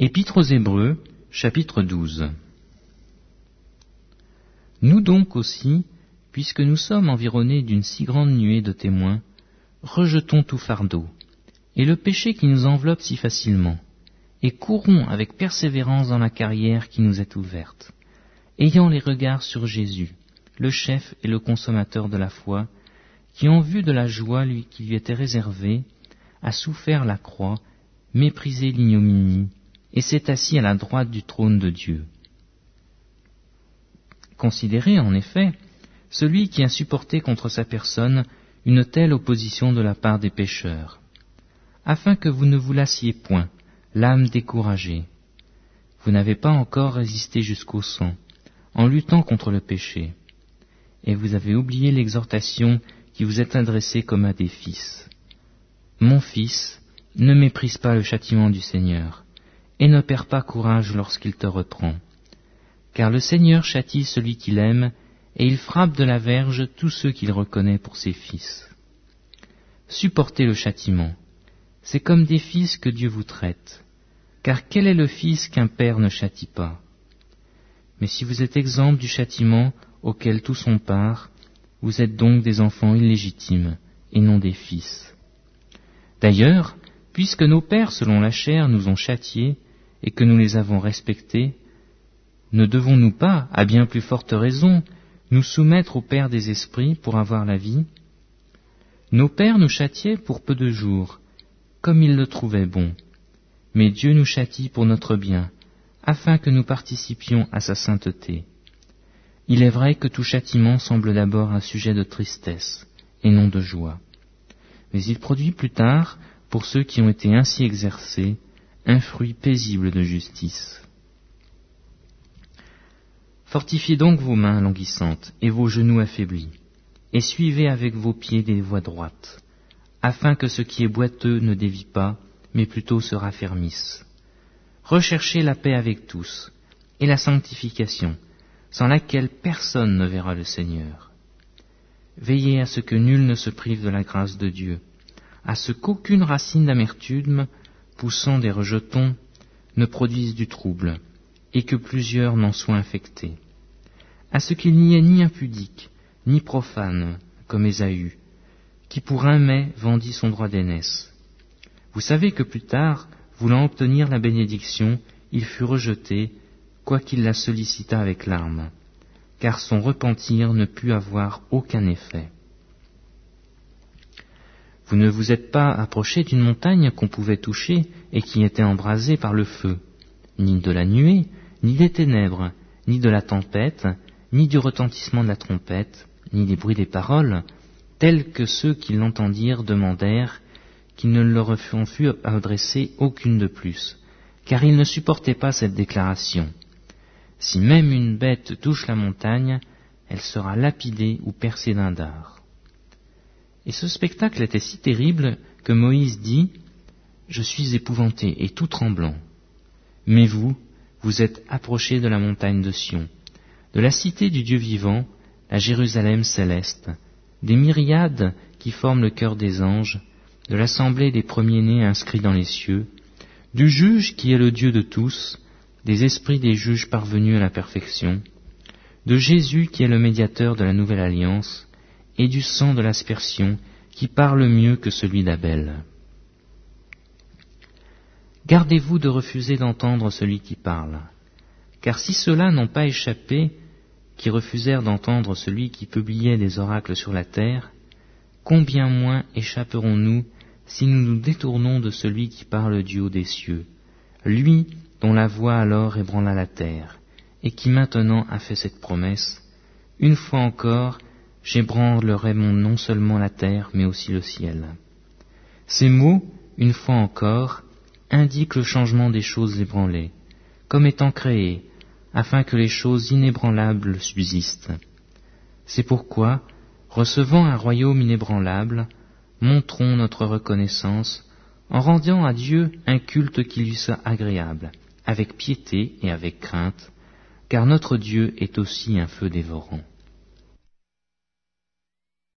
Épître aux Hébreux, chapitre 12. Nous donc aussi, puisque nous sommes environnés d'une si grande nuée de témoins, rejetons tout fardeau, et le péché qui nous enveloppe si facilement, et courons avec persévérance dans la carrière qui nous est ouverte, ayant les regards sur Jésus, le chef et le consommateur de la foi, qui en vue de la joie lui, qui lui était réservée, a souffert la croix, méprisé l'ignominie, et s'est assis à la droite du trône de Dieu. Considérez en effet celui qui a supporté contre sa personne une telle opposition de la part des pécheurs, afin que vous ne vous lassiez point, l'âme découragée. Vous n'avez pas encore résisté jusqu'au sang, en luttant contre le péché, et vous avez oublié l'exhortation qui vous est adressée comme à des fils. Mon fils, ne méprise pas le châtiment du Seigneur, et ne perds pas courage lorsqu'il te reprend. Car le Seigneur châtie celui qu'il aime, et il frappe de la verge tous ceux qu'il reconnaît pour ses fils. Supportez le châtiment. C'est comme des fils que Dieu vous traite. Car quel est le fils qu'un père ne châtie pas? Mais si vous êtes exempt du châtiment auquel tous ont part, vous êtes donc des enfants illégitimes et non des fils. D'ailleurs, puisque nos pères selon la chair nous ont châtiés, et que nous les avons respectés, ne devons-nous pas, à bien plus forte raison, nous soumettre au Père des esprits pour avoir la vie? Nos pères nous châtiaient pour peu de jours, comme ils le trouvaient bon. Mais Dieu nous châtie pour notre bien, afin que nous participions à sa sainteté. Il est vrai que tout châtiment semble d'abord un sujet de tristesse, et non de joie. Mais il produit plus tard, pour ceux qui ont été ainsi exercés, un fruit paisible de justice. Fortifiez donc vos mains languissantes et vos genoux affaiblis, et suivez avec vos pieds des voies droites, afin que ce qui est boiteux ne dévie pas, mais plutôt se raffermisse. Recherchez la paix avec tous, et la sanctification, sans laquelle personne ne verra le Seigneur. Veillez à ce que nul ne se prive de la grâce de Dieu, à ce qu'aucune racine d'amertume poussant des rejetons, ne produisent du trouble, et que plusieurs n'en soient infectés. À ce qu'il n'y ait ni impudique, ni profane, comme Ésaü, qui pour un mai vendit son droit d'aînesse. Vous savez que plus tard, voulant obtenir la bénédiction, il fut rejeté, quoiqu'il la sollicita avec larmes, car son repentir ne put avoir aucun effet. Vous ne vous êtes pas approché d'une montagne qu'on pouvait toucher et qui était embrasée par le feu, ni de la nuée, ni des ténèbres, ni de la tempête, ni du retentissement de la trompette, ni des bruits des paroles, tels que ceux qui l'entendirent demandèrent qu'il ne leur fût adressé aucune de plus, car ils ne supportaient pas cette déclaration. Si même une bête touche la montagne, elle sera lapidée ou percée d'un dard. Et ce spectacle était si terrible que Moïse dit Je suis épouvanté et tout tremblant. Mais vous, vous êtes approchés de la montagne de Sion, de la cité du Dieu vivant, la Jérusalem céleste, des myriades qui forment le cœur des anges, de l'assemblée des premiers-nés inscrits dans les cieux, du juge qui est le Dieu de tous, des esprits des juges parvenus à la perfection, de Jésus qui est le médiateur de la nouvelle alliance, et du sang de l'aspersion qui parle mieux que celui d'Abel. Gardez-vous de refuser d'entendre celui qui parle, car si ceux-là n'ont pas échappé, qui refusèrent d'entendre celui qui publiait des oracles sur la terre, combien moins échapperons-nous si nous nous détournons de celui qui parle du haut des cieux, lui dont la voix alors ébranla la terre, et qui maintenant a fait cette promesse, une fois encore, j'ébranlerai non seulement la terre, mais aussi le ciel. Ces mots, une fois encore, indiquent le changement des choses ébranlées, comme étant créées, afin que les choses inébranlables subsistent. C'est pourquoi, recevant un royaume inébranlable, montrons notre reconnaissance en rendant à Dieu un culte qui lui soit agréable, avec piété et avec crainte, car notre Dieu est aussi un feu dévorant.